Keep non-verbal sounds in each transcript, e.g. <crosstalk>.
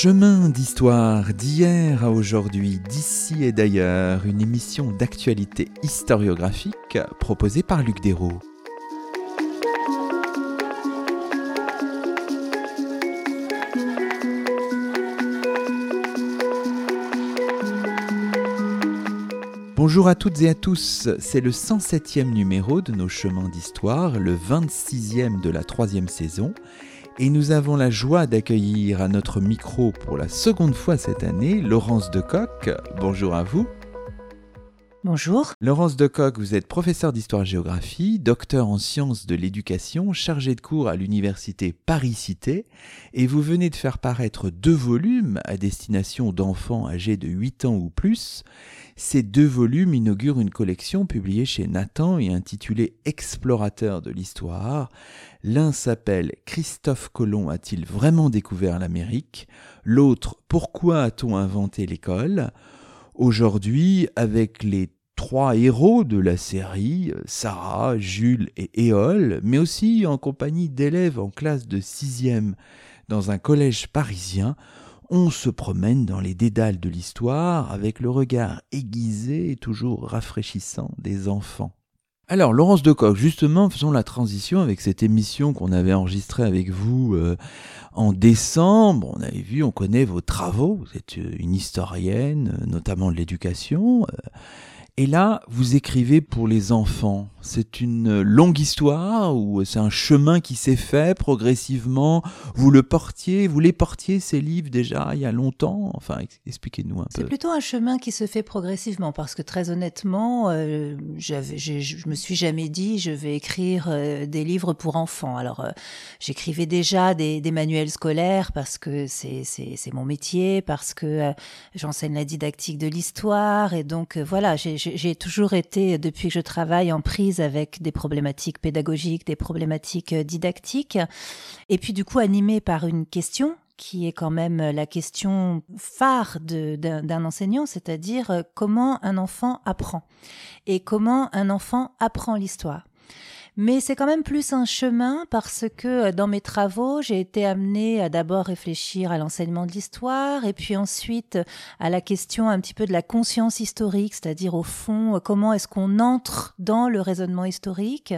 Chemin d'histoire d'hier à aujourd'hui, d'ici et d'ailleurs, une émission d'actualité historiographique proposée par Luc Dérault. Bonjour à toutes et à tous, c'est le 107e numéro de nos chemins d'histoire, le 26e de la troisième saison, et nous avons la joie d'accueillir à notre micro pour la seconde fois cette année Laurence Decoq. Bonjour à vous. Bonjour. Laurence Decoq, vous êtes professeure d'histoire-géographie, docteur en sciences de l'éducation, chargée de cours à l'université Paris-Cité, et vous venez de faire paraître deux volumes à destination d'enfants âgés de 8 ans ou plus. Ces deux volumes inaugurent une collection publiée chez Nathan et intitulée Explorateur de l'histoire. L'un s'appelle Christophe Colomb a-t-il vraiment découvert l'Amérique? L'autre Pourquoi a-t-on inventé l'école? Aujourd'hui, avec les trois héros de la série, Sarah, Jules et Éole, mais aussi en compagnie d'élèves en classe de sixième dans un collège parisien, on se promène dans les dédales de l'histoire avec le regard aiguisé et toujours rafraîchissant des enfants. Alors, Laurence Decoq, justement, faisons la transition avec cette émission qu'on avait enregistrée avec vous euh, en décembre. On avait vu, on connaît vos travaux. Vous êtes une historienne, notamment de l'éducation. Euh, et là, vous écrivez pour les enfants. C'est une longue histoire ou c'est un chemin qui s'est fait progressivement? Vous le portiez, vous les portiez ces livres déjà il y a longtemps? Enfin, expliquez-nous un peu. C'est plutôt un chemin qui se fait progressivement parce que très honnêtement, euh, je me suis jamais dit je vais écrire euh, des livres pour enfants. Alors, euh, j'écrivais déjà des, des, manuels scolaires parce que c'est mon métier, parce que euh, j'enseigne la didactique de l'histoire et donc voilà, j'ai j'ai toujours été, depuis que je travaille, en prise avec des problématiques pédagogiques, des problématiques euh, didactiques, et puis du coup animée par une question qui est quand même la question phare d'un enseignant, c'est-à-dire euh, comment un enfant apprend et comment un enfant apprend l'histoire. Mais c'est quand même plus un chemin parce que euh, dans mes travaux, j'ai été amenée à d'abord réfléchir à l'enseignement de l'histoire et puis ensuite euh, à la question un petit peu de la conscience historique, c'est-à-dire au fond euh, comment est-ce qu'on entre dans le raisonnement historique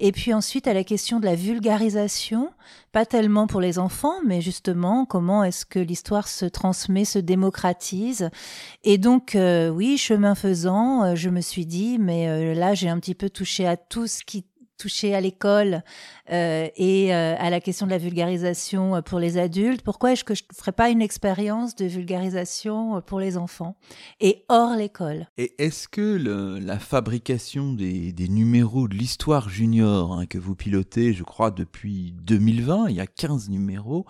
et puis ensuite à la question de la vulgarisation, pas tellement pour les enfants, mais justement comment est-ce que l'histoire se transmet, se démocratise. Et donc oui, chemin faisant, je me suis dit mais là j'ai un petit peu touché à tout ce qui touché à l'école euh, et euh, à la question de la vulgarisation euh, pour les adultes, pourquoi est-ce que je ne ferais pas une expérience de vulgarisation pour les enfants et hors l'école? Et est-ce que la fabrication des, numéros de l'histoire junior hein, que vous pilotez, je crois, depuis 2020, il y a 15 numéros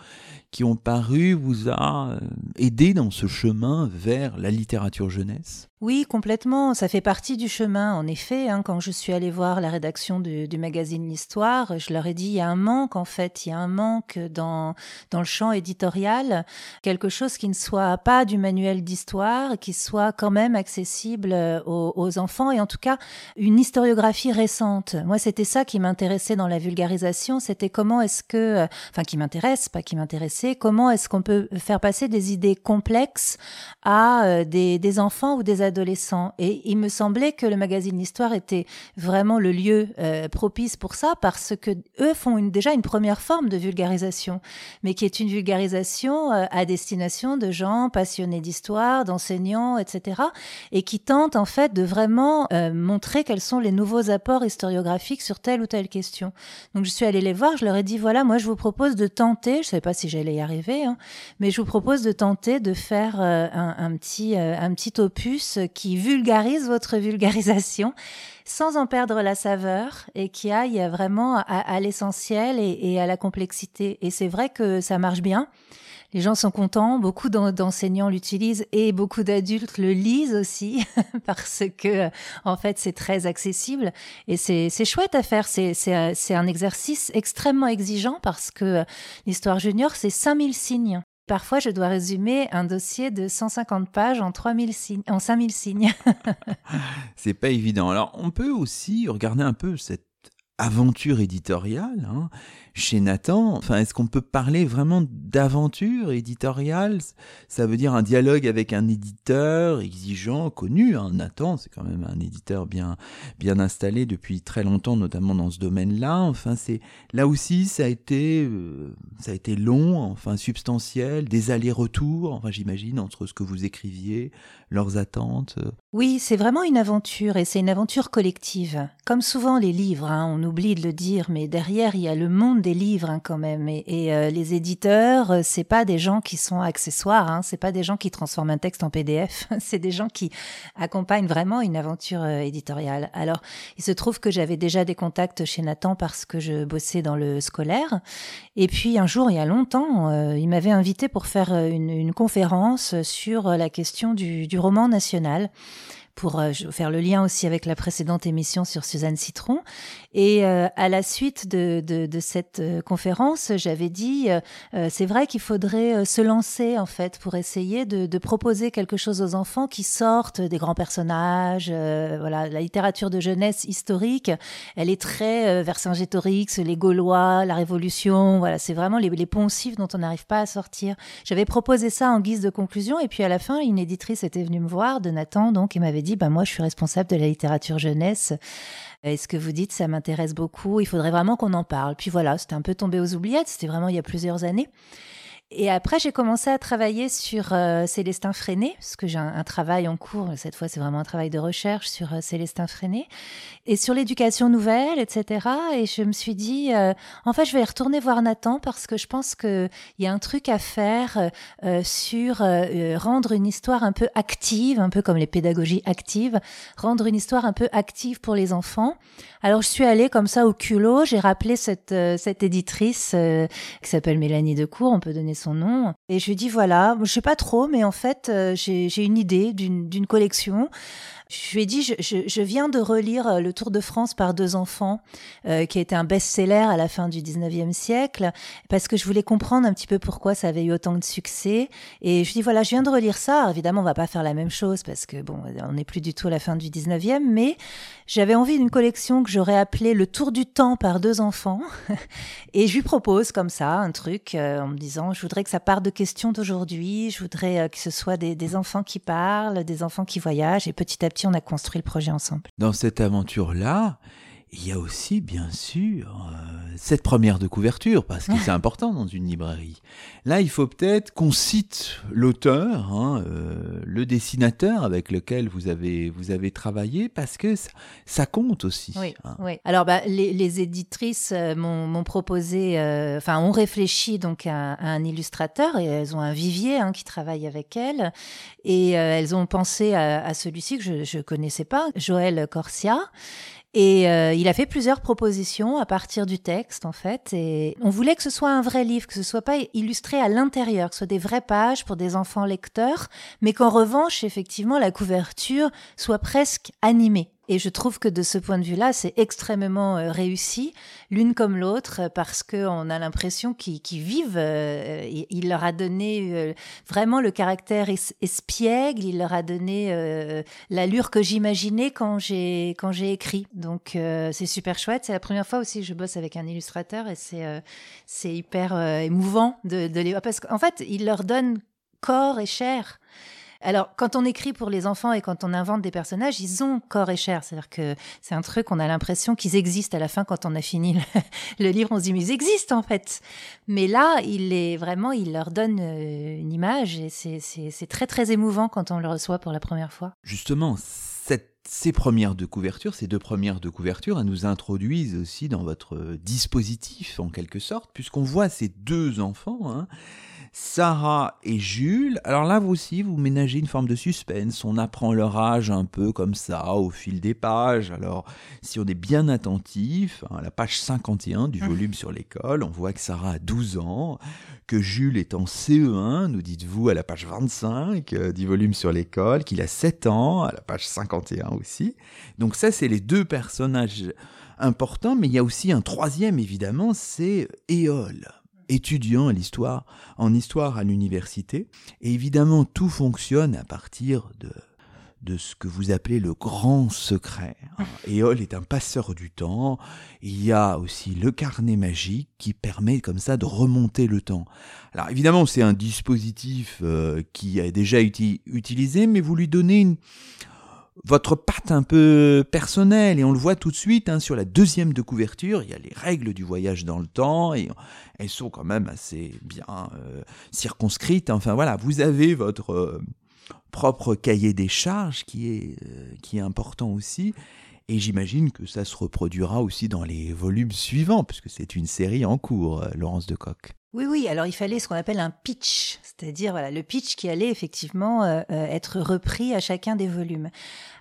qui ont paru, vous a aidé dans ce chemin vers la littérature jeunesse? Oui, complètement. Ça fait partie du chemin, en effet. Hein. quand je suis allée voir la rédaction du, magazine L'Histoire, je leur ai dit il y a un manque, en fait. Il y a un manque dans, dans le champ éditorial. Quelque chose qui ne soit pas du manuel d'histoire, qui soit quand même accessible euh, aux, aux, enfants et en tout cas une historiographie récente. Moi, c'était ça qui m'intéressait dans la vulgarisation. C'était comment est-ce que, euh, enfin, qui m'intéresse, pas qui m'intéressait, comment est-ce qu'on peut faire passer des idées complexes à euh, des, des enfants ou des adultes Et il me semblait que le magazine L'Histoire était vraiment le lieu euh, propice pour ça parce que eux font déjà une première forme de vulgarisation, mais qui est une vulgarisation euh, à destination de gens passionnés d'histoire, d'enseignants, etc. et qui tentent en fait de vraiment euh, montrer quels sont les nouveaux apports historiographiques sur telle ou telle question. Donc je suis allée les voir, je leur ai dit voilà, moi je vous propose de tenter, je ne savais pas si j'allais y arriver, hein, mais je vous propose de tenter de faire un, petit, un petit opus qui vulgarise votre vulgarisation sans en perdre la saveur et qui aille vraiment à, l'essentiel et, à la complexité. Et c'est vrai que ça marche bien. Les gens sont contents, beaucoup d'enseignants l'utilisent et beaucoup d'adultes le lisent aussi <laughs> parce que en fait c'est très accessible et c'est chouette à faire. C'est un exercice extrêmement exigeant parce que l'histoire junior c'est 5000 signes. Parfois, je dois résumer un dossier de 150 pages en, 3000 signes, en 5000 signes. <laughs> c'est pas évident. Alors, on peut aussi regarder un peu cette aventure éditoriale. Hein chez Nathan. Enfin, est-ce qu'on peut parler vraiment d'aventure éditoriale? Ça veut dire un dialogue avec un éditeur exigeant, connu. Hein. Nathan, c'est quand même un éditeur bien, bien installé depuis très longtemps, notamment dans ce domaine-là. Enfin, c'est là aussi, ça a été, euh, ça a été long, enfin substantiel, des allers-retours. Enfin, j'imagine entre ce que vous écriviez, leurs attentes. Oui, c'est vraiment une aventure et c'est une aventure collective. Comme souvent les livres, hein, on oublie de le dire, mais derrière il y a le monde des livres hein, quand même. Et, euh, les éditeurs, euh, c'est pas des gens qui sont accessoires, hein, c'est pas des gens qui transforment un texte en PDF, <laughs> c'est des gens qui accompagnent vraiment une aventure euh, éditoriale. Alors, il se trouve que j'avais déjà des contacts chez Nathan parce que je bossais dans le scolaire. Et puis un jour, il y a longtemps, il m'avait invité pour faire une, conférence sur la question du, roman national pour euh, faire le lien aussi avec la précédente émission sur Suzanne Citron. Et euh, à la suite de, de, de cette euh, conférence, j'avais dit, c'est vrai qu'il faudrait se lancer en fait pour essayer de, de, proposer quelque chose aux enfants qui sortent des grands personnages. voilà, la littérature de jeunesse historique, elle est très Vercingétorix, les Gaulois, la Révolution. Voilà, c'est vraiment les, les poncifs dont on n'arrive pas à sortir. J'avais proposé ça en guise de conclusion, et puis à la fin, une éditrice était venue me voir, de Nathan, donc, et m'avait dit, bah, moi, je suis responsable de la littérature jeunesse. Et ce que vous dites, ça m'intéresse beaucoup. Il faudrait vraiment qu'on en parle. Puis voilà, c'était un peu tombé aux oubliettes. C'était vraiment il y a plusieurs années. Et après, j'ai commencé à travailler sur euh, Célestin Freinet, parce que j'ai un, travail en cours, cette fois c'est vraiment un travail de recherche sur euh, Célestin Freinet, et sur l'éducation nouvelle, etc. Et je me suis dit, euh, en fait, je vais retourner voir Nathan, parce que je pense qu'il y a un truc à faire sur rendre une histoire un peu active, un peu comme les pédagogies actives, rendre une histoire un peu active pour les enfants. Alors je suis allée comme ça au culot, j'ai rappelé cette, cette éditrice qui s'appelle Mélanie Decour, on peut donner nom. Et je lui dis voilà, je sais pas trop, mais en fait, euh, j'ai une idée d'une collection je lui ai dit, je, je, viens de relire euh, Le Tour de France par deux enfants, euh, qui a été un best-seller à la fin du 19e siècle, parce que je voulais comprendre un petit peu pourquoi ça avait eu autant de succès. Et je lui dis, voilà, je viens de relire ça. évidemment, on va pas faire la même chose, parce que, bon, on n'est plus du tout à la fin du 19e, mais j'avais envie d'une collection que j'aurais appelée Le Tour du temps par deux enfants. <laughs> et je lui propose comme ça un truc euh, en me disant, je voudrais que ça parte de questions d'aujourd'hui, je voudrais que ce soit des, des enfants qui parlent, des enfants qui voyagent, et petit à petit, on a construit le projet ensemble. Dans cette aventure-là, il y a aussi, bien sûr, euh, cette première de couverture, parce que c'est important dans une librairie. Là, il faut peut-être qu'on cite l'auteur, hein, euh, le dessinateur avec lequel vous avez, vous avez travaillé, parce que ça, compte aussi. Oui, hein. oui. Alors, bah, les, éditrices euh, m'ont proposé, enfin, ont réfléchi donc à, un illustrateur, et elles ont un vivier hein, qui travaille avec elles, et elles ont pensé à, à celui-ci que je ne connaissais pas, Joël Corsia. Et euh, il a fait plusieurs propositions à partir du texte, en fait. Et on voulait que ce soit un vrai livre, que ce soit pas illustré à l'intérieur, que ce soit des vraies pages pour des enfants lecteurs, mais qu'en revanche, effectivement, la couverture soit presque animée. Et je trouve que de ce point de vue-là, c'est extrêmement euh, réussi, l'une comme l'autre, parce qu'on a l'impression qu'ils vivent. Euh, il leur a donné euh, vraiment le caractère espiègle, il leur a donné l'allure que j'imaginais quand j'ai écrit. Donc c'est super chouette. C'est la première fois aussi que je bosse avec un illustrateur et c'est hyper émouvant de, de les parce qu'en fait, il leur donne corps et chair. Alors, quand on écrit pour les enfants et quand on invente des personnages, ils ont corps et chair. C'est-à-dire que c'est un truc, on a l'impression qu'ils existent à la fin quand on a fini le, livre. On se dit, mais ils existent en fait. Mais là, il est vraiment, il leur donne euh, une image et c'est très très émouvant quand on le reçoit pour la première fois. Justement, ces premières de couverture, ces deux premières de couverture, elles nous introduisent aussi dans votre dispositif en quelque sorte, puisqu'on voit ces deux enfants. Hein, Sarah et Jules. Alors là, vous aussi, vous ménagez une forme de suspense. On apprend leur âge un peu comme ça au fil des pages. Alors, si on est bien attentif, à la page 51 du mmh. volume sur l'école, on voit que Sarah a 12 ans, que Jules est en CE1, nous dites-vous, à la page 25 euh, du volume sur l'école, qu'il a 7 ans, à la page 51 aussi. Donc ça, c'est les deux personnages importants, mais il y a aussi un troisième, évidemment, c'est Éole étudiant l'histoire, en histoire à l'université. Et évidemment, tout fonctionne à partir de, de ce que vous appelez le grand secret. Éole est un passeur du temps. Il y a aussi le carnet magique qui permet comme ça de remonter le temps. Alors évidemment, c'est un dispositif euh, qui a déjà été utilisé, mais vous lui donnez une, votre patte un peu personnelle et on le voit tout de suite hein, sur la deuxième de couverture. Il y a les règles du voyage dans le temps et sont quand même assez bien euh, circonscrites. Enfin voilà, vous avez votre euh, propre cahier des charges qui est, euh, qui est important aussi. Et j'imagine que ça se reproduira aussi dans les volumes suivants, puisque c'est une série en cours, Laurence de Coq. Oui, oui, alors il fallait ce qu'on appelle un pitch, c'est-à-dire voilà, le pitch qui allait effectivement être repris à chacun des volumes.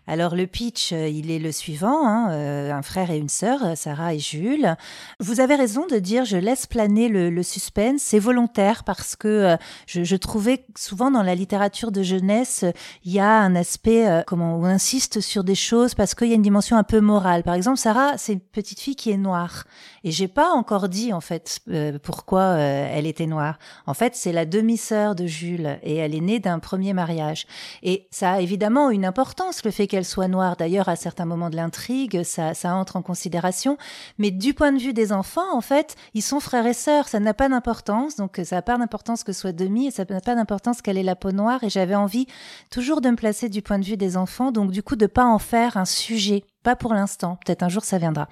Alors le pitch, euh, il est le suivant, hein, euh, un frère et une sœur, euh, Sarah et Jules. Vous avez raison de dire je laisse planer le, suspense, c'est volontaire parce que je, trouvais souvent dans la littérature de jeunesse, il y a un aspect, comment on insiste sur des choses parce qu'il y a une dimension un peu morale. Par exemple, Sarah, c'est une petite fille qui est noire. Et j'ai pas encore dit en fait pourquoi elle était noire. En fait, c'est la demi-sœur de Jules et elle est née d'un premier mariage. Et ça a évidemment une importance le fait qu'elle soit noire. D'ailleurs, à certains moments de l'intrigue, ça, ça entre en considération. Mais du point de vue des enfants, en fait, ils sont frères et sœurs. Ça n'a pas d'importance. Donc, ça n'a pas d'importance que ce soit demi et ça n'a pas d'importance qu'elle ait la peau noire. Et j'avais envie toujours de me placer du point de vue des enfants. Donc, du coup, de pas en faire un sujet pas pour l'instant, peut-être un jour ça viendra.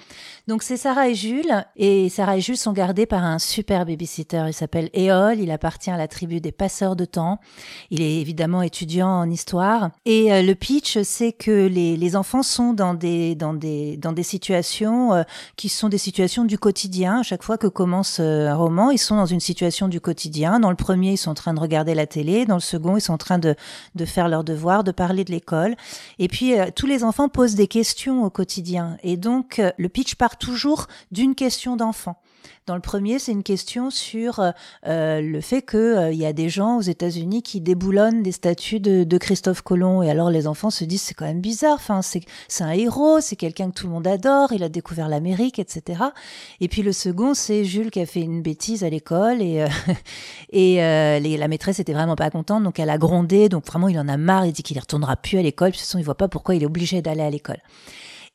Donc c'est Sarah et Jules, et Sarah et Jules sont gardés par un super babysitter, il s'appelle Éole, il appartient à la tribu des passeurs de temps, il est évidemment étudiant en histoire, et euh, le pitch c'est que les, les, enfants sont dans des, dans des, dans des situations euh, qui sont des situations du quotidien, à chaque fois que commence euh, un roman, ils sont dans une situation du quotidien, dans le premier ils sont en train de regarder la télé, dans le second ils sont en train de, de faire leurs devoirs, de parler de l'école, et puis tous les enfants posent des questions au quotidien. Et donc, euh, le pitch part toujours d'une question d'enfant. Dans le premier, c'est une question sur euh, euh, le fait qu'il y a des gens aux États-Unis qui déboulonnent des statues de, Christophe Colomb. Et alors les enfants se disent c'est quand même bizarre. Enfin, c'est un héros, c'est quelqu'un que tout le monde adore. Il a découvert l'Amérique, etc. Et puis le second, c'est Jules qui a fait une bêtise à l'école et <laughs> et la maîtresse était vraiment pas contente, donc elle a grondé. Donc vraiment, il en a marre. Il dit qu'il ne retournera plus à l'école. De toute façon, il voit pas pourquoi il est obligé d'aller à l'école.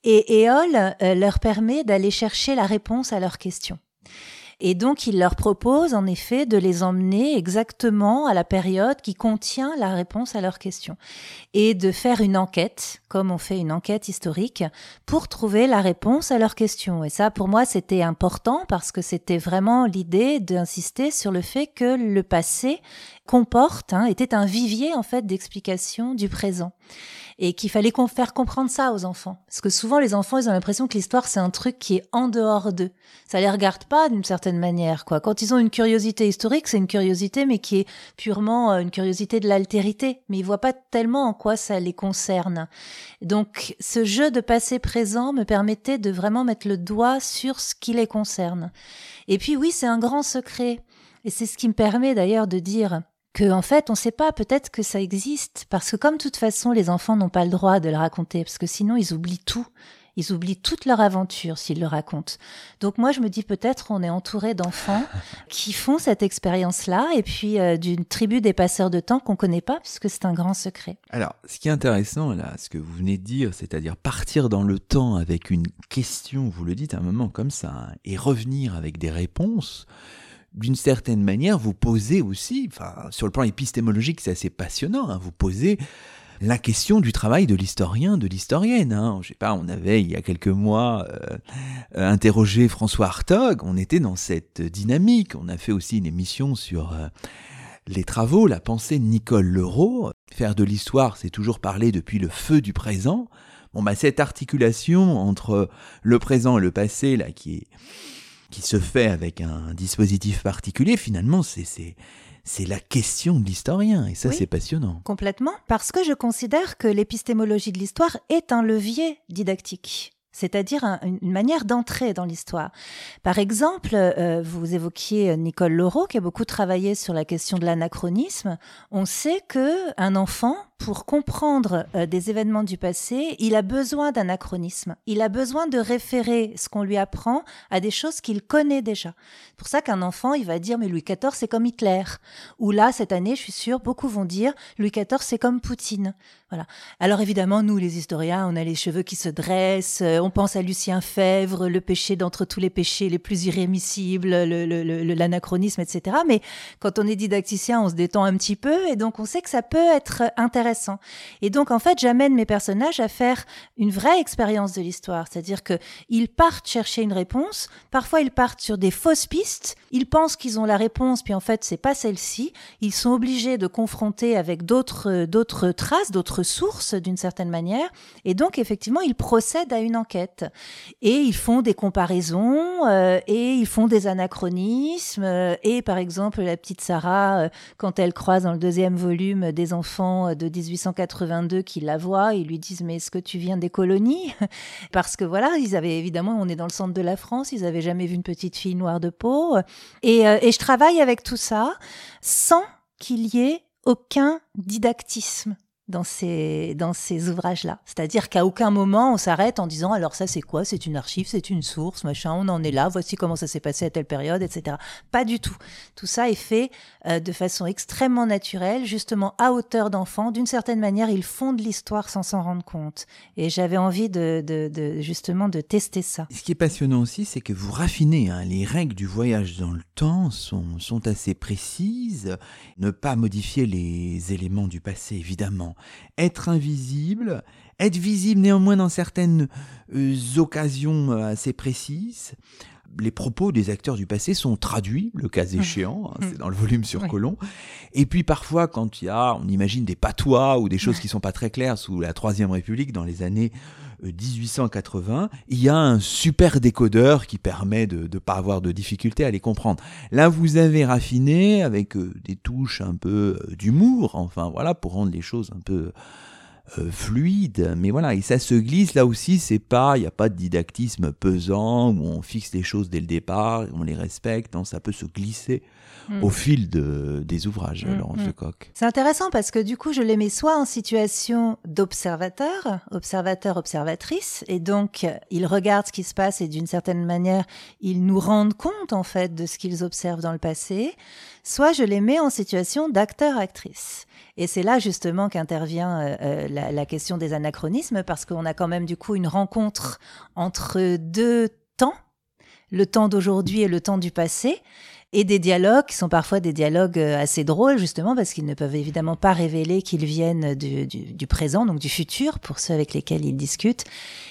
Et Éole euh, leur permet d'aller chercher la réponse à leurs questions. Et donc, il leur propose en effet de les emmener exactement à la période qui contient la réponse à leurs questions et de faire une enquête, comme on fait une enquête historique, pour trouver la réponse à leurs questions. Et ça, pour moi, c'était important parce que c'était vraiment l'idée d'insister sur le fait que le passé comporte, hein, était un vivier en fait d'explication du présent et qu'il fallait faire comprendre ça aux enfants. Parce que souvent, les enfants, ils ont l'impression que l'histoire, c'est un truc qui est en dehors d'eux. Ça les regarde pas d'une certaine manière, quoi. Quand ils ont une curiosité historique, c'est une curiosité, mais qui est purement euh, une curiosité de l'altérité. Mais ils voient pas tellement en quoi ça les concerne. Donc, ce jeu de passé-présent me permettait de vraiment mettre le doigt sur ce qui les concerne. Et puis, oui, c'est un grand secret. Et c'est ce qui me permet d'ailleurs de dire que en fait on ne sait pas peut-être que ça existe parce que comme de toute façon les enfants n'ont pas le droit de le raconter parce que sinon ils oublient tout ils oublient toute leur aventure s'ils le racontent. Donc moi, je me dis peut-être on est entouré d'enfants <laughs> qui font cette expérience-là et puis euh, d'une tribu des passeurs de temps qu'on connaît pas puisque c'est un grand secret. Alors, ce qui est intéressant là, ce que vous venez de dire, c'est-à-dire partir dans le temps avec une question, vous le dites à un moment comme ça, hein, et revenir avec des réponses d'une certaine manière, vous posez aussi, enfin, sur le plan épistémologique, c'est assez passionnant, hein, vous posez la question du travail de l'historien, de l'historienne. Hein. Je sais pas, on avait il y a quelques mois euh, interrogé François Hartog, on était dans cette dynamique. On a fait aussi une émission sur euh, les travaux, la pensée de Nicole Leroux. Faire de l'histoire, c'est toujours parler depuis le feu du présent. Bon, bah, cette articulation entre le présent et le passé, là, qui est qui se fait avec un dispositif particulier, finalement, c'est c'est la question de l'historien, et ça c'est passionnant. Complètement, parce que je considère que l'épistémologie de l'histoire est un levier didactique c'est-à-dire une manière d'entrer dans l'histoire. Par exemple, euh, vous évoquiez Nicole Laureau qui a beaucoup travaillé sur la question de l'anachronisme. On sait que un enfant pour comprendre euh, des événemements du passé, il a besoin d'anachronisme. Il a besoin de référer ce qu'on lui apprend à des choses qu'il connaît déjà. C'est pour ça qu'un enfant, il va dire mais Louis XIV c'est comme Hitler. Ou là cette année, je suis sûre, beaucoup vont dire Louis XIV c'est comme Poutine. Voilà. Alors évidemment, nous les historiens, on a les cheveux qui se dressent, euh, on pense à Lucien Fèvre, le péché d'entre tous les péchés les plus irrémissibles, l'anachronisme, etc. Mais quand on est didacticien, on se détend un petit peu et donc on sait que ça peut être intéressant. Et donc en fait, j'amène mes personnages à faire une vraie expérience de l'histoire, c'est-à-dire que ils partent chercher une réponse, parfois ils partent sur des fausses pistes, ils pensent qu'ils ont la réponse puis en fait, c'est pas celle-ci, ils sont obligés de confronter avec d'autres d'autres traces, d'autres sources d'une certaine manière. Et donc effectivement, ils procèdent à une enquête. Et ils font des comparaisons euh, et ils font des anachronismes. Euh, et par exemple la petite Sarah euh, quand elle croise dans le deuxième volume des enfants de 1882 qui la voient, ils lui disent mais est-ce que tu viens des colonies? <laughs> Parce que voilà, ils avaient évidemment, on est dans le centre de la France, ils avaient jamais vu une petite fille noire de peau. Et, euh, et je travaille avec tout ça sans qu'il y ait aucun didactisme dans ces, dans ces ouvrages-là. C'est-à-dire qu'à aucun moment on s'arrête en disant alors ça c'est quoi? C'est une archive, c'est une source, machin, on en est là, voici comment ça s'est passé à telle période, etc. Pas du tout. Tout ça est fait euh, de façon extrêmement naturelle, justement à hauteur d'enfant. D'une certaine manière, ils font de l'histoire sans s'en rendre compte. Et j'avais envie de, de, justement de tester ça. Ce qui est passionnant aussi, c'est que vous raffinez. Hein, les règles du voyage dans le temps sont, sont assez précises. Ne pas modifier les éléments du passé, évidemment être invisible, être visible néanmoins dans certaines euh, occasions euh, assez précises. Les propos des acteurs du passé sont traduits, le cas mmh. échéant, hein, c'est mmh. dans le volume sur Colomb. Et puis parfois, quand il y a, on imagine des patois ou des choses qui sont pas très claires sous la Troisième République dans les années 1880, il y a un super décodeur qui permet de ne pas avoir de difficulté à les comprendre. Là, vous avez raffiné avec euh, des touches un peu euh, d'humour, enfin voilà, pour rendre les choses un peu euh, fluides. Mais voilà, et ça se glisse là aussi, c'est pas, il n'y a pas de didactisme pesant où on fixe les choses dès le départ, on les respecte, non, ça peut se glisser au mm. fil de, des ouvrages, mm, Laurence mm. de Coq. C'est intéressant parce que du coup, je les mets soit en situation d'observateur, observateur, observatrice, et donc ils regardent ce qui se passe et d'une certaine manière, ils nous rendent compte en fait de ce qu'ils observent dans le passé, soit je les mets en situation d'acteur-actrice. Et c'est là justement qu'intervient euh, euh, la, la question des anachronismes parce qu'on a quand même du coup une rencontre entre deux temps, le temps d'aujourd'hui et le temps du passé et des dialogues qui sont parfois des dialogues euh, assez drôles justement parce qu'ils ne peuvent évidemment pas révéler qu'ils viennent du, présent, donc du futur pour ceux avec lesquels ils discutent.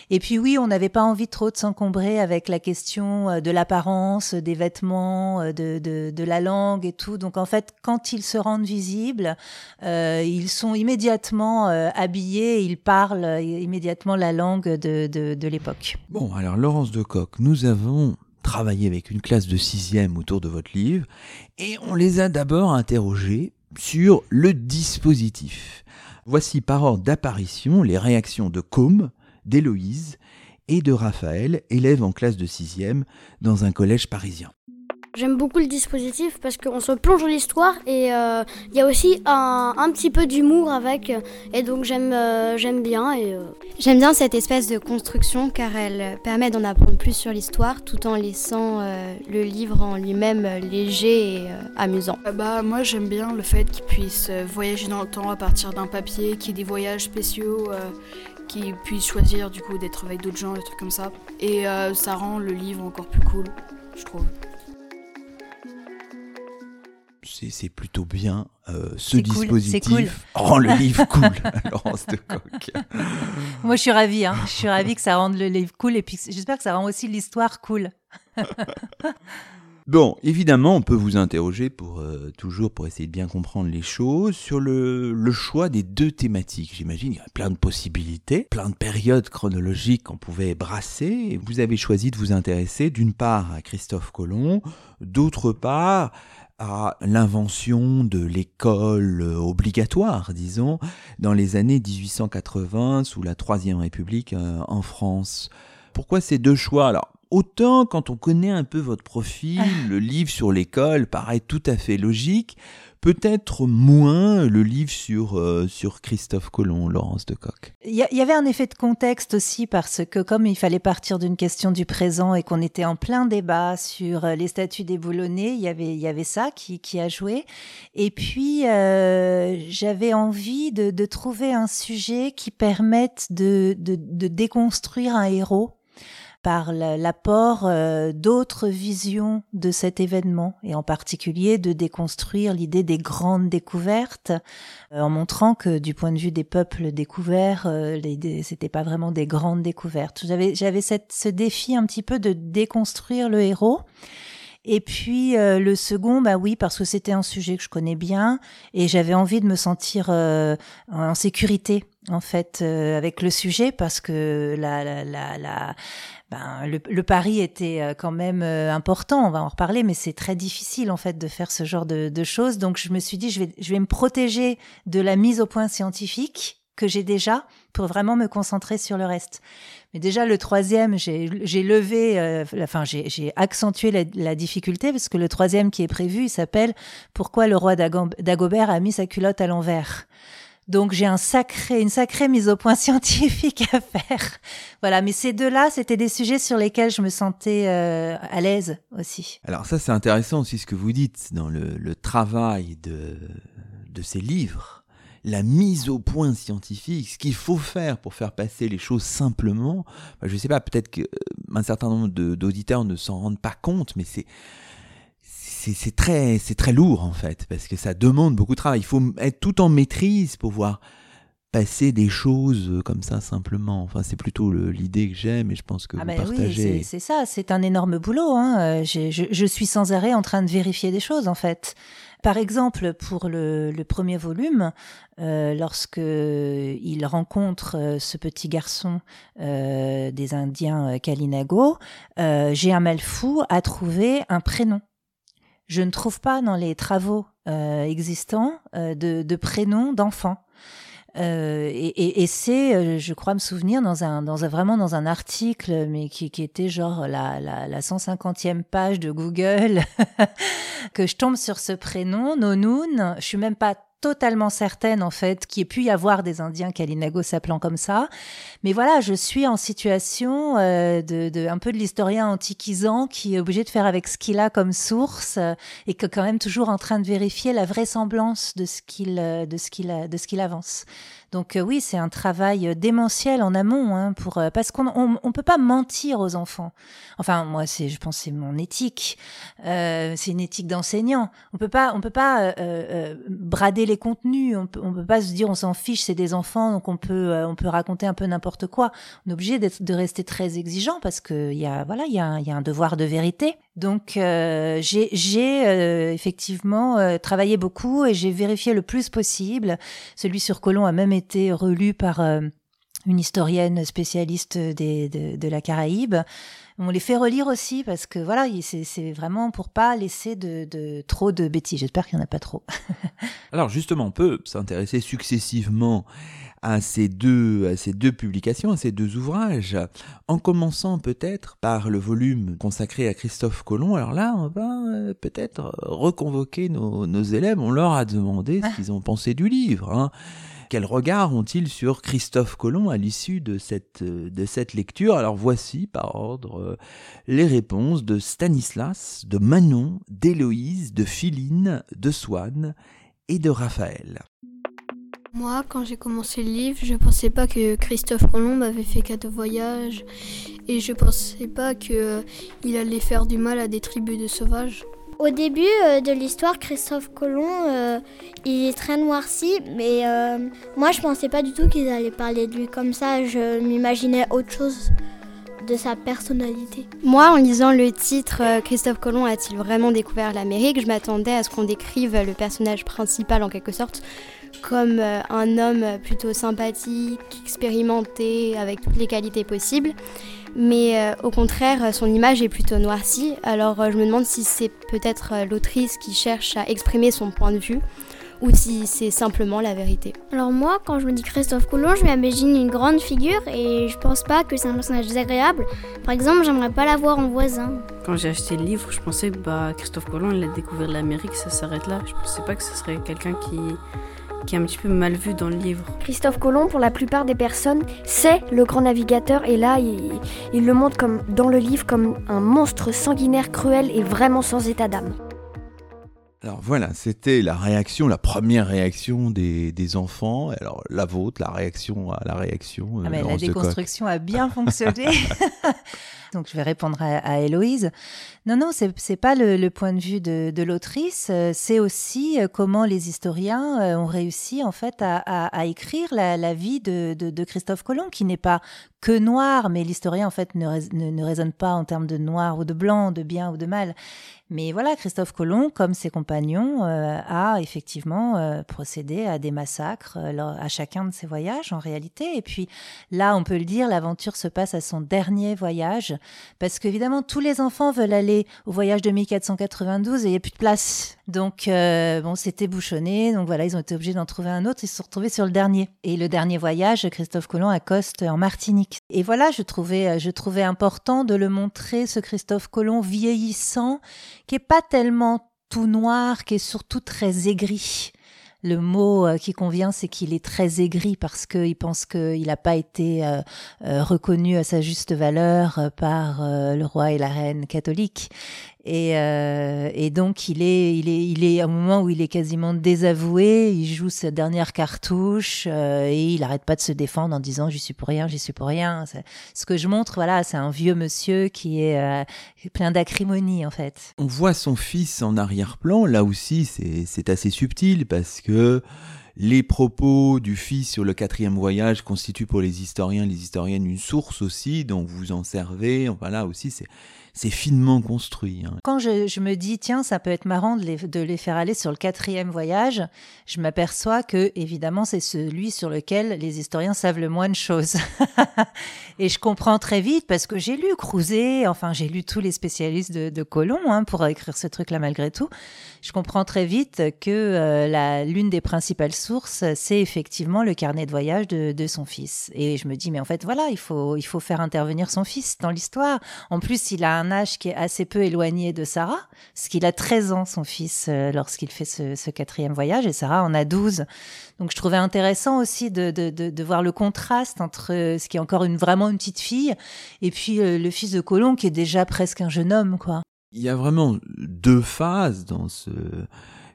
Et puis oui, on n'avait pas envie trop de s'encombrer avec la question euh, de l'apparence, des vêtements, euh, de, la langue et tout. Donc en fait, quand ils se rendent visibles, ils sont immédiatement habillés, ils parlent immédiatement la langue de l'époque. Bon, alors Laurence de Coq, nous avons travaillé avec une classe de sixième autour de votre livre et on les a d'abord interrogés sur le dispositif. Voici par ordre d'apparition les réactions de Com, d'Héloïse et de Raphaël, élève en classe de sixième dans un collège parisien. J'aime beaucoup le dispositif parce qu'on se plonge dans l'histoire et euh, il y a aussi un, un petit peu d'humour avec. Et donc j'aime euh, j'aime bien et euh, j'aime bien cette espèce de construction car elle permet d'en apprendre plus sur l'histoire tout en laissant le livre en lui-même léger et amusant. Bah moi j'aime bien le fait qu'il puisse voyager dans le temps à partir d'un papier, qu'il y ait des voyages spéciaux qu'il puisse choisir du coup d'être avec d'autres gens, des trucs comme ça. Et ça rend le livre encore plus cool, je trouve c'est plutôt bien. Euh, ce dispositif rend le <laughs> livre cool, Laurence de Coq. <laughs> Moi, je suis ravie. Hein. Je suis ravie que ça rende le livre cool et puis j'espère que ça rend aussi l'histoire cool. Bon, évidemment, on peut vous interroger pour euh, toujours pour essayer de bien comprendre les choses sur le, le choix des deux thématiques. J'imagine il y a plein de possibilités, plein de périodes chronologiques qu'on pouvait brasser. Et vous avez choisi de vous intéresser d'une part à Christophe Colomb, d'autre part à l'invention de l'école obligatoire, disons, dans les années 1880 sous la Troisième République euh, en France. Pourquoi ces deux choix? Alors, autant quand on connaît un peu votre profil, Ah. le livre sur l'école paraît tout à fait logique. Peut-être moins le livre sur, euh, sur Christophe Colomb, Laurence de Coq. Il y, avait un effet de contexte aussi parce que comme il fallait partir d'une question du présent et qu'on était en plein débat sur euh, les statuts des boulonnais, il y avait, il y avait ça qui, qui a joué. Et puis, euh, j'avais envie de, de trouver un sujet qui permette de, de, de déconstruire un héros par la- l'apport euh, d'autres visions de cet événement et en particulier de déconstruire l'idée des grandes découvertes euh, en montrant que du point de vue des peuples découverts, euh, c'était pas vraiment des grandes découvertes. J'avais j'avais ce défi un petit peu de déconstruire le héros. Et puis euh, le second, bah oui, parce que c'était un sujet que je connais bien et j'avais envie de me sentir euh, en sécurité en fait euh, avec le sujet parce que la, la, la, la- ben, le, pari était euh, quand même euh, important, on va en reparler, mais c'est très difficile en fait de faire ce genre de, choses. Donc je me suis dit, je vais, me protéger de la mise au point scientifique que j'ai déjà pour vraiment me concentrer sur le reste. Mais déjà le troisième, j'ai levé, euh, enfin j'ai accentué la, difficulté parce que le troisième qui est prévu, s'appelle Pourquoi le roi d'Agobert a mis sa culotte à l'envers? Donc j'ai une sacrée mise au point <laughs> scientifique à faire. Voilà, mais ces deux-là, c'était des sujets sur lesquels je me sentais euh, à l'aise aussi. Alors ça, c'est intéressant aussi ce que vous dites dans le, travail de, de ces livres. La mise au point scientifique, ce qu'il faut faire pour faire passer les choses simplement. Enfin, je ne sais pas, peut-être qu'un certain nombre d'auditeurs ne s'en rendent pas compte, mais c'est c'est très, c'est très lourd en fait, parce que ça demande beaucoup de travail. Il faut être tout en maîtrise pour pouvoir passer des choses comme ça simplement. Enfin, c'est plutôt l'idée que j'ai, mais je pense que Ah vous ben oui, partagez. c'est c'est ça, c'est un énorme boulot. Hein. Euh, Je, je suis sans arrêt en train de vérifier des choses en fait. Par exemple, pour le, le premier volume, euh, lorsque il rencontre euh, ce petit garçon euh, des Indiens euh, Kalinago, euh, j'ai un mal fou à trouver un prénom. Je ne trouve pas dans les travaux euh, existants euh, de, prénoms d'enfants. Euh, et c'est, je crois me souvenir, dans un, vraiment dans un article, mais qui, qui était genre la, la, la 150e page de Google, <laughs> que je tombe sur ce prénom, Nonoun. Je suis même pas totalement certaine en fait qu'il ait pu y avoir des Indiens Kalinago s'appelant comme ça. Mais voilà, je suis en situation euh, de, de un peu de l'historien antiquisant qui est obligé de faire avec ce qu'il a comme source euh, et que quand même toujours en train de vérifier la vraisemblance de ce qu'il euh, de ce qu'il de ce qu'il avance. Donc euh, oui, c'est un travail euh, démentiel en amont hein, pour euh, parce qu'on on, peut pas mentir aux enfants. Enfin moi c'est je pense c'est mon éthique. C'est une éthique d'enseignant. On peut pas on peut pas brader les contenus. On peut peut pas se dire on s'en fiche c'est des enfants donc on peut on peut raconter un peu n'importe quoi. On est obligé de rester très exigeant parce que il y a voilà il y a un- devoir de vérité. Donc j'ai effectivement travaillé beaucoup et j'ai vérifié le plus possible. Celui sur Colomb a même été relu par euh, une historienne spécialiste des, de, de la Caraïbe. On les fait relire aussi parce que voilà, il- c'est vraiment pour pas laisser de, de trop de bêtises. J'espère qu'il n'y en a pas trop. <laughs> Alors justement, on peut s'intéresser successivement à ces deux, à ces deux publications, à ces deux ouvrages, en commençant peut-être par le volume consacré à Christophe Colomb. Alors là, on va euh, peut-être reconvoquer nos, nos élèves. On leur a demandé ce qu'ils ont pensé du livre. hein. Quel regard ont-ils sur Christophe Colomb à l'issue de cette, euh, lecture? Alors voici, par ordre, euh, les réponses de Stanislas, de Manon, d'Héloïse, de Philine, de Swann et de Raphaël. Moi, quand j'ai commencé le livre, je pensais pas que Christophe Colomb avait fait quatre voyages et je pensais pas que il allait faire du mal à des tribus de sauvages. Au début euh, de l'histoire, Christophe Colomb, euh, il est très noirci, mais euh, moi je pensais pas du tout qu'ils allaient parler de lui comme ça. Je m'imaginais autre chose de sa personnalité. Moi, en lisant le titre Christophe Colomb a-t-il vraiment découvert l'Amérique? Je m'attendais à ce qu'on décrive le personnage principal en quelque sorte comme un homme plutôt sympathique, expérimenté, avec toutes les qualités possibles. Mais euh, au contraire, son image est plutôt noircie. Alors euh, je me demande si c'est peut-être euh, l'autrice qui cherche à exprimer son point de vue ou si c'est simplement la vérité. Alors moi, quand je me dis Christophe Colomb, je m'imagine une grande figure et je pense pas que c'est un personnage désagréable. Par exemple, j'aimerais pas l'avoir en voisin. Quand j'ai acheté le livre, je pensais bah Christophe Colomb, il a découvert l'Amérique, ça s'arrête là. Je pensais pas que ce serait quelqu'un qui qui est un petit peu mal vu dans le livre. Christophe Colomb, pour la plupart des personnes, c'est le grand navigateur et là, il, le montre comme dans le livre comme un monstre sanguinaire, cruel et vraiment sans état d'âme. Alors voilà, c'était la réaction, la première réaction des, des, enfants. Alors la vôtre, la réaction à la réaction. Ah mais la déconstruction a bien fonctionné. <laughs> Donc je vais répondre à, à Héloïse. Non, non, c'est n'est pas le, le, point de vue de, de l'autrice. C'est aussi euh, comment les historiens euh, ont réussi en fait à, à, à écrire la, la vie de, de, de, Christophe Colomb, qui n'est pas que noir, mais l'historien en fait ne, ne, ne, raisonne pas en termes de noir ou de blanc, de bien ou de mal. Mais voilà, Christophe Colomb, comme ses compagnons, euh, a effectivement euh, procédé à des massacres euh, à chacun de ses voyages en réalité. Et puis là, on peut le dire, l'aventure se passe à son dernier voyage, parce qu'évidemment, tous les enfants veulent aller au voyage de 1492 et il n'y a plus de place. Donc, euh, bon, c'était bouchonné. Donc voilà, ils ont été obligés d'en trouver un autre. Ils se sont retrouvés sur le dernier. Et le dernier voyage, Christophe Colomb accoste en Martinique. Et voilà, je trouvais, je trouvais important de le montrer, ce Christophe Colomb vieillissant, qui est pas tellement tout noir, qui est surtout très aigri. Le mot euh, qui convient, c'est qu'il est très aigri parce qu'il pense qu'il n'a pas été euh, euh, reconnu à sa juste valeur euh, par euh, le roi et la reine catholique. Et, euh, et, donc il est, il est, il est à un moment où il est quasiment désavoué. Il joue sa dernière cartouche euh, et il n'arrête pas de se défendre en disant j'y suis pour rien, j'y suis pour rien. Ce que je montre, voilà, c'est un vieux monsieur qui est euh, plein d'acrimonie en fait. On voit son fils en arrière-plan. Là aussi, c'est assez subtil parce que les propos du fils sur le quatrième voyage constituent pour les historiens, les historiennes une source aussi, dont vous en servez. Enfin là aussi, c'est c'est finement construit. Hein. Quand je, me dis, tiens, ça peut être marrant de les, de les faire aller sur le quatrième voyage, je m'aperçois que, évidemment, c'est celui sur lequel les historiens savent le moins de choses. <laughs> et je comprends très vite, parce que j'ai lu Crouzet, enfin, j'ai lu tous les spécialistes de, de Colomb hein, pour écrire ce truc-là malgré tout. Je comprends très vite que euh, l'une des principales sources, c'est effectivement le carnet de voyage de, de, son fils. Et je me dis, mais en fait, voilà, il faut, il faut faire intervenir son fils dans l'histoire. En plus, il a un âge qui est assez peu éloigné de Sarah, parce qu'il a 13 ans, son fils, euh, lorsqu'il fait ce, quatrième voyage, et Sarah en a 12. Donc je trouvais intéressant aussi de, de, voir le contraste entre ce qui est encore une, vraiment une petite fille, et puis euh, le fils de Colomb, qui est déjà presque un jeune homme, quoi. Il y a vraiment deux phases dans ce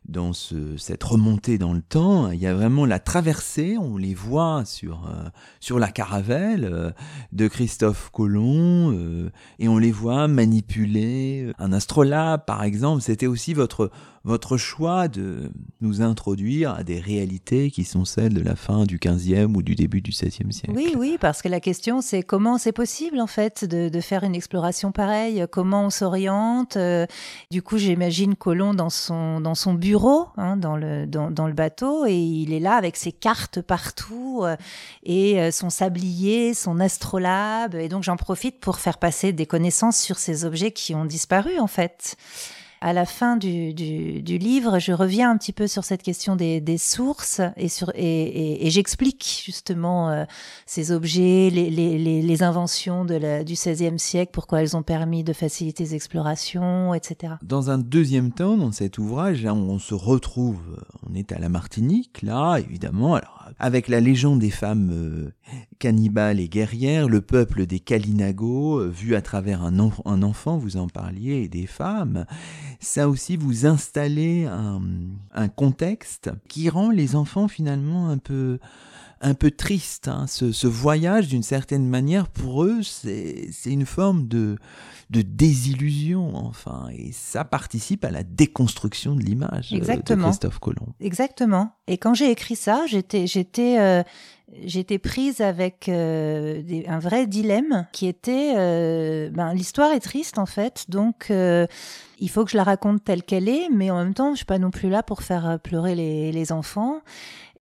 dans ce, cette remontée dans le temps, il y a vraiment la traversée, on les voit sur, euh, sur la caravelle euh, de Christophe Colomb, euh, et on les voit manipuler un astrolabe, par exemple. C'était aussi votre, votre choix de nous introduire à des réalités qui sont celles de la fin du 15e ou du début du 16e siècle. Oui, oui, parce que la question c'est comment c'est possible en fait de, faire une exploration pareille, comment on s'oriente? du coup, j'imagine Colomb dans son, bureau Hein, dans, le, dans, dans, le bateau et il est là avec ses cartes partout euh, et euh, son sablier, son astrolabe. Et donc j'en profite pour faire passer des connaissances sur ces objets qui ont disparu en fait à la fin du, livre, je reviens un petit peu sur cette question des, sources et, j'explique justement euh, ces objets, les, inventions du XVIe siècle, pourquoi elles ont permis de faciliter les explorations, etc. Dans un deuxième temps, dans cet ouvrage, on se retrouve, on est à la Martinique, là, évidemment, alors avec la légende des femmes euh, cannibales et guerrières, le peuple des Kalinago, euh, vu à travers un, un, enfant, vous en parliez, et des femmes, ça aussi vous installez un, un contexte qui rend les enfants finalement un peu un peu triste. Hein. Ce, ce, voyage, d'une certaine manière, pour eux, c'est une forme de, de désillusion, enfin. Et ça participe à la déconstruction de l'image de Christophe Colomb. Exactement. Et quand j'ai écrit ça, j'étais, j'étais, euh, j'étais prise avec euh, un vrai dilemme qui était, euh, ben, l'histoire est triste en fait, donc euh, il faut que je la raconte telle qu'elle est, mais en même temps, je suis pas non plus là pour faire pleurer les, les enfants.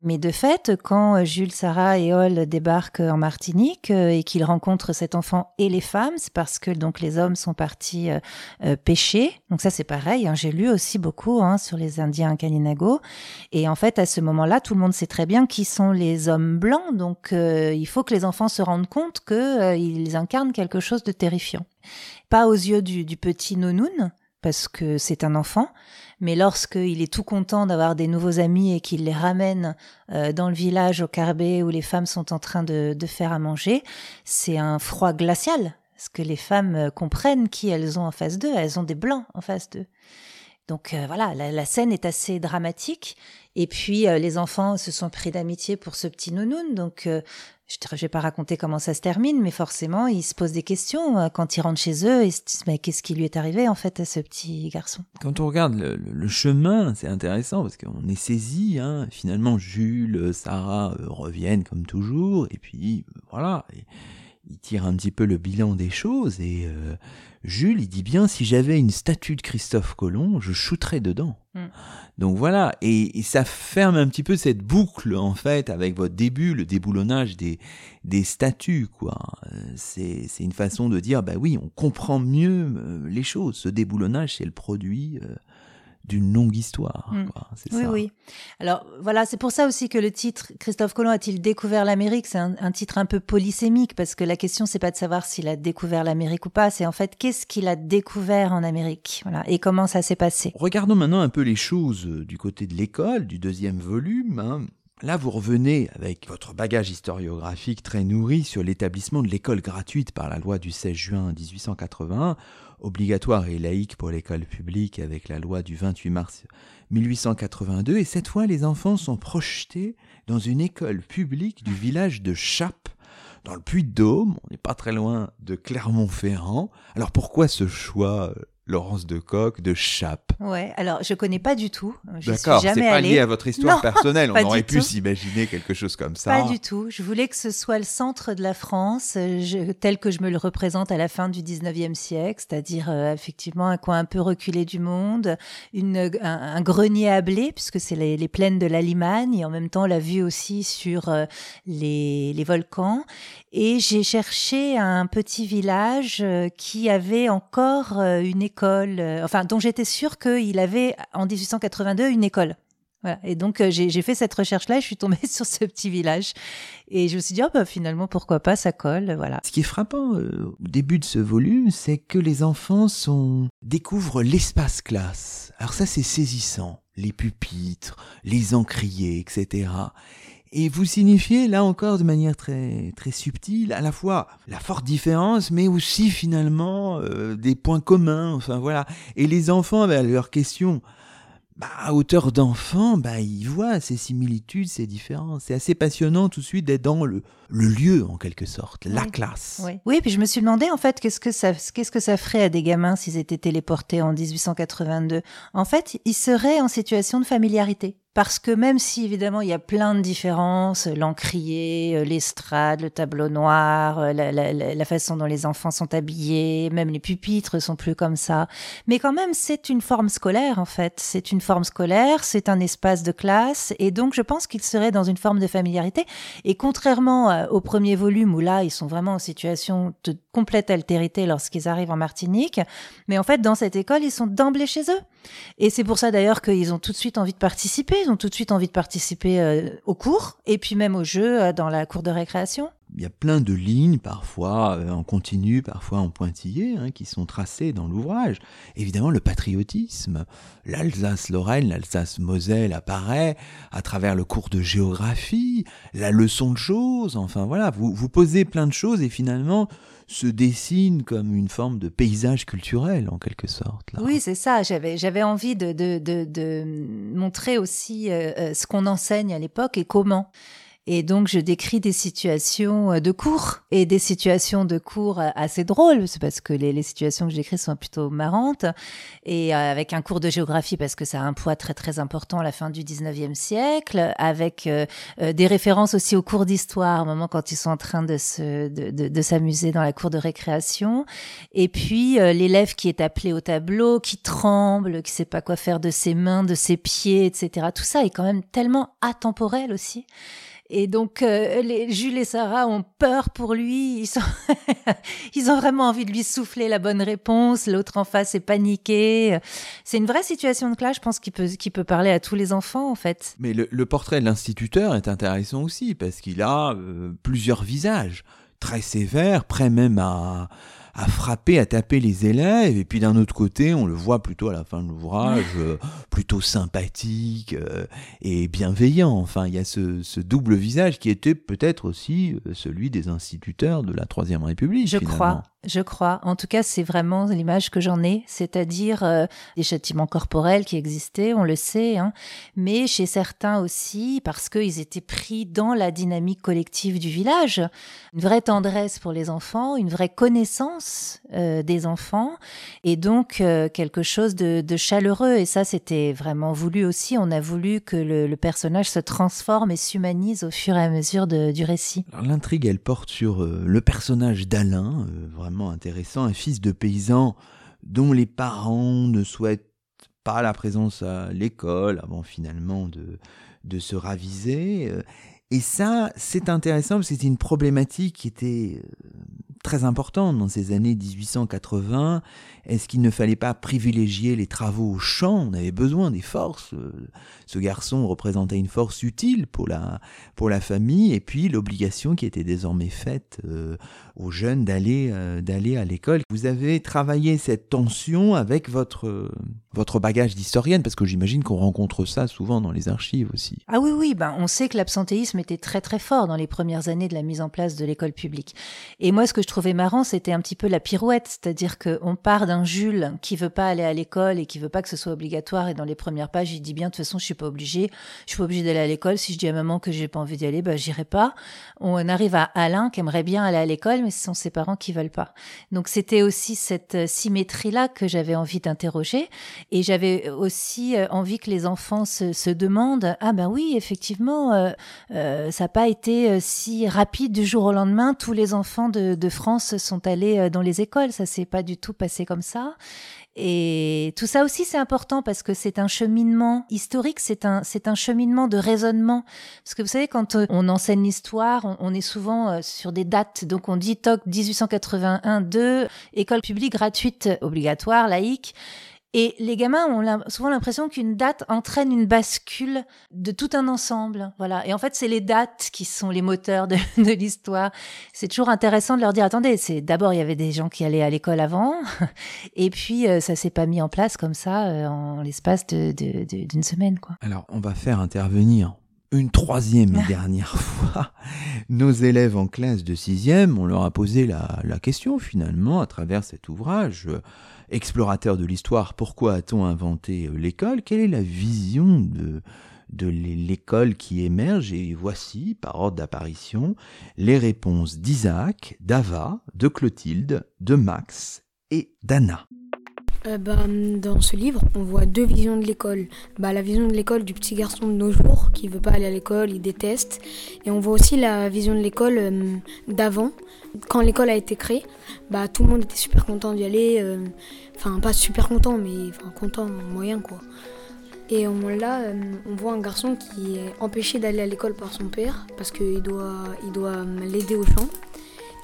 Mais de fait, quand Jules, Sarah et Ol débarquent en Martinique euh, et qu'ils rencontrent cet enfant et les femmes, c'est parce que donc les hommes sont partis euh, euh, pêcher. Donc ça c'est pareil. Hein, J'ai lu aussi beaucoup hein, sur les Indiens Kaninago. Et en fait, à ce moment-là, tout le monde sait très bien qui sont les hommes blancs. Donc il faut que les enfants se rendent compte qu'ils incarnent quelque chose de terrifiant. Pas aux yeux du, petit Nonoun, parce que c'est un enfant, mais lorsqu'il est tout content d'avoir des nouveaux amis et qu'il les ramène euh, dans le village au Carbet où les femmes sont en train de, de faire à manger, c'est un froid glacial, parce que les femmes euh, comprennent qui elles ont en face d'eux, elles ont des blancs en face d'eux. Donc euh, voilà, la, scène est assez dramatique. Et puis les enfants se sont pris d'amitié pour ce petit nounoun. Donc je ne vais pas raconter comment ça se termine, mais forcément, ils se posent des questions euh, quand ils rentrent chez eux. Disent, mais qu'est-ce qui lui est arrivé, en fait, à ce petit garçon? Quand on regarde le, chemin, c'est intéressant parce qu'on est saisi. Hein. Finalement, Jules, Sarah euh, reviennent comme toujours. Et puis, euh, voilà. Ils tirent un petit peu le bilan des choses. Et Jules, il dit bien, si j'avais une statue de Christophe Colomb, je shooterais dedans. Mm. Donc voilà, et, ça ferme un petit peu cette boucle en fait avec votre début, le déboulonnage des, des statues quoi. C'est, une façon de dire bah oui, on comprend mieux euh, les choses. Ce déboulonnage, c'est le produit euh, d'une longue histoire. Mm. oui, oui. Alors voilà, c'est pour ça aussi que le titre Christophe Colomb a-t-il découvert l'Amérique? C'est un, titre un peu polysémique parce que la question c'est pas de savoir s'il a découvert l'Amérique ou pas, c'est en fait qu'est-ce qu'il a découvert en Amérique, voilà, et comment ça s'est passé? Regardons maintenant un peu les choses euh, du côté de l'école, du deuxième volume. Hein. Là, vous revenez avec votre bagage historiographique très nourri sur l'établissement de l'école gratuite par la loi du 16 juin 1881 obligatoire et laïque pour l'école publique avec la loi du 28 mars 1882, et cette fois les enfants sont projetés dans une école publique du village de Chappe, dans le Puy-de-Dôme, on n'est pas très loin de Clermont-Ferrand. Alors pourquoi ce choix euh, Laurence de Coq de Chape. Ouais, alors je connais pas du tout. D'accord, c'est pas lié à votre histoire <laughs> personnelle. On aurait pu s'imaginer quelque chose comme ça. Pas du tout. Je voulais que ce soit le centre de la France, je, tel que je me le représente à la fin du 19e siècle, c'est-à-dire euh, effectivement un coin un peu reculé du monde, une, un, grenier à blé, puisque c'est les, les, plaines de la Limagne, et en même temps la vue aussi sur euh, les, les volcans. Et j'ai cherché un petit village euh, qui avait encore une école euh, enfin, dont j'étais sûre qu'il avait en 1882 une école. Voilà. Et donc, euh, j'ai fait cette recherche-là et je suis tombée <laughs> sur ce petit village. Et je me suis dit, oh, bah, finalement, pourquoi pas, ça colle, voilà. Ce qui est frappant euh, au début de ce volume, c'est que les enfants sont... découvrent l'espace classe. Alors ça, c'est saisissant. Les pupitres, les encriers, etc. Et vous signifiez là encore de manière très très subtile à la fois la forte différence, mais aussi finalement euh, des points communs. Enfin voilà. Et les enfants, bah, leurs questions, bah, à hauteur d'enfant, bah, ils voient ces similitudes, ces différences. C'est assez passionnant tout de suite d'être dans le, le lieu en quelque sorte, la classe. Oui. oui, puis je me suis demandé en fait qu'est-ce que ça qu'est-ce que ça ferait à des gamins s'ils étaient téléportés en 1882. En fait, ils seraient en situation de familiarité parce que même si évidemment il y a plein de différences, l'encrier, euh, l'estrade, le tableau noir, euh, la, façon dont les enfants sont habillés, même les pupitres sont plus comme ça, mais quand même c'est une forme scolaire en fait, c'est une forme scolaire, c'est un espace de classe, et donc je pense qu'ils seraient dans une forme de familiarité, et contrairement euh, au premier volume où là ils sont vraiment en situation de complète altérité lorsqu'ils arrivent en Martinique, mais en fait dans cette école ils sont d'emblée chez eux, et c'est pour ça d'ailleurs qu'ils ont tout de suite envie de participer ont tout de suite envie de participer euh, au cours et puis même au jeu euh, dans la cour de récréation. Il y a plein de lignes, parfois euh, en continu, parfois en pointillé, hein, qui sont tracées dans l'ouvrage. Évidemment, le patriotisme, l'Alsace-Lorraine, l'Alsace-Moselle apparaît à travers le cours de géographie, la leçon de choses, enfin voilà, vous, vous posez plein de choses et finalement, se dessine comme une forme de paysage culturel en quelque sorte. Oui, c'est ça. J'avais j'avais envie de, de, de, de montrer aussi euh, euh, ce qu'on enseigne à l'époque et comment. Et donc, je décris des situations euh, de cours et des situations de cours euh, assez drôles, c'est parce que les, situations que j'écris sont plutôt marrantes. Et euh, avec un cours de géographie, parce que ça a un poids très, très important à la fin du 19e siècle, avec des références aussi au cours d'histoire, au moment quand ils sont en train de de, s'amuser dans la cour de récréation. Et puis, l'élève qui est appelé au tableau, qui tremble, qui sait pas quoi faire de ses mains, de ses pieds, etc. Tout ça est quand même tellement atemporel aussi. Et donc, euh, les, Jules et Sarah ont peur pour lui. <laughs> Ils, ont vraiment envie de lui souffler la bonne réponse. L'autre en face est paniqué. C'est une vraie situation de clash, je pense, qui peut, qui peut parler à tous les enfants, en fait. Mais le, portrait de l'instituteur est intéressant aussi, parce qu'il a euh, plusieurs visages, très sévères, prêt même à à frapper, à taper les élèves, et puis d'un autre côté, on le voit plutôt à la fin de l'ouvrage, euh, plutôt sympathique euh, et bienveillant. Enfin, il y a ce, ce double visage qui était peut-être aussi euh, celui des instituteurs de la Troisième République. Je finalement. crois. Je crois. En tout cas, c'est vraiment l'image que j'en ai, c'est-à-dire euh, des châtiments corporels qui existaient, on le sait, hein, mais chez certains aussi, parce qu'ils étaient pris dans la dynamique collective du village, une vraie tendresse pour les enfants, une vraie connaissance euh, des enfants, et donc euh, quelque chose de, de, chaleureux. Et ça, c'était vraiment voulu aussi. On a voulu que le, le personnage se transforme et s'humanise au fur et à mesure du récit. L'intrigue, elle porte sur le personnage d'Alain, vraiment intéressant, un fils de paysan dont les parents ne souhaitent pas la présence à l'école avant finalement de, de se raviser. Et ça, c'est intéressant parce que c'est une problématique qui était très importante dans ces années 1880. Est-ce qu'il ne fallait pas privilégier les travaux au champ? On avait besoin des forces. Ce garçon représentait une force utile pour la, pour la famille et puis l'obligation qui était désormais faite euh, aux jeunes d'aller euh, d'aller à l'école. Vous avez travaillé cette tension avec votre, votre bagage d'historienne parce que j'imagine qu'on rencontre ça souvent dans les archives aussi. Ah oui, oui, ben, on sait que l'absentéisme était très très fort dans les premières années de la mise en place de l'école publique. Et moi, ce que je trouvais marrant, c'était un petit peu la pirouette, c'est-à-dire qu'on part d'un Jules qui veut pas aller à l'école et qui veut pas que ce soit obligatoire, et dans les premières pages, il dit bien de toute façon, je suis pas obligé, je suis pas obligé d'aller à l'école. Si je dis à maman que j'ai pas envie d'y aller, ben j'irai pas. On arrive à Alain qui aimerait bien aller à l'école, mais ce sont ses parents qui veulent pas. Donc c'était aussi cette symétrie-là que j'avais envie d'interroger, et j'avais aussi envie que les enfants se, demandent ah ben oui, effectivement, euh, euh, ça n'a pas été si rapide du jour au lendemain. Tous les enfants de, de France sont allés dans les écoles. Ça s'est pas du tout passé comme ça. Et tout ça aussi, c'est important parce que c'est un cheminement historique, c'est un, c'est un cheminement de raisonnement. Parce que vous savez, quand on enseigne l'histoire, on, on, est souvent sur des dates. Donc on dit TOC 1881, 2, école publique gratuite, obligatoire, laïque. Et les gamins ont souvent l'impression qu'une date entraîne une bascule de tout un ensemble. Voilà. Et en fait, c'est les dates qui sont les moteurs de, <laughs> de l'histoire. C'est toujours intéressant de leur dire, attendez, c'est d'abord, il y avait des gens qui allaient à l'école avant. <laughs> Et puis, euh, ça s'est pas mis en place comme ça euh, en l'espace d'une de, semaine, quoi. Alors, on va faire intervenir une troisième et <laughs> dernière fois nos élèves en classe de sixième. On leur a posé la, la question finalement à travers cet ouvrage explorateur de l'histoire, pourquoi a-t-on inventé l'école? Quelle est la vision de, de l'école qui émerge? Et voici, par ordre d'apparition, les réponses d'Isaac, d'Ava, de Clotilde, de Max et d'Anna. Euh, bah, dans ce livre, on voit deux visions de l'école. Bah, la vision de l'école du petit garçon de nos jours, qui veut pas aller à l'école, il déteste. Et on voit aussi la vision de l'école euh, d'avant. Quand l'école a été créée, bah, tout le monde était super content d'y aller. Euh, enfin, pas super content, mais content, moyen quoi. Et on, là, on voit un garçon qui est empêché d'aller à l'école par son père, parce qu'il doit, il doit l'aider au champ.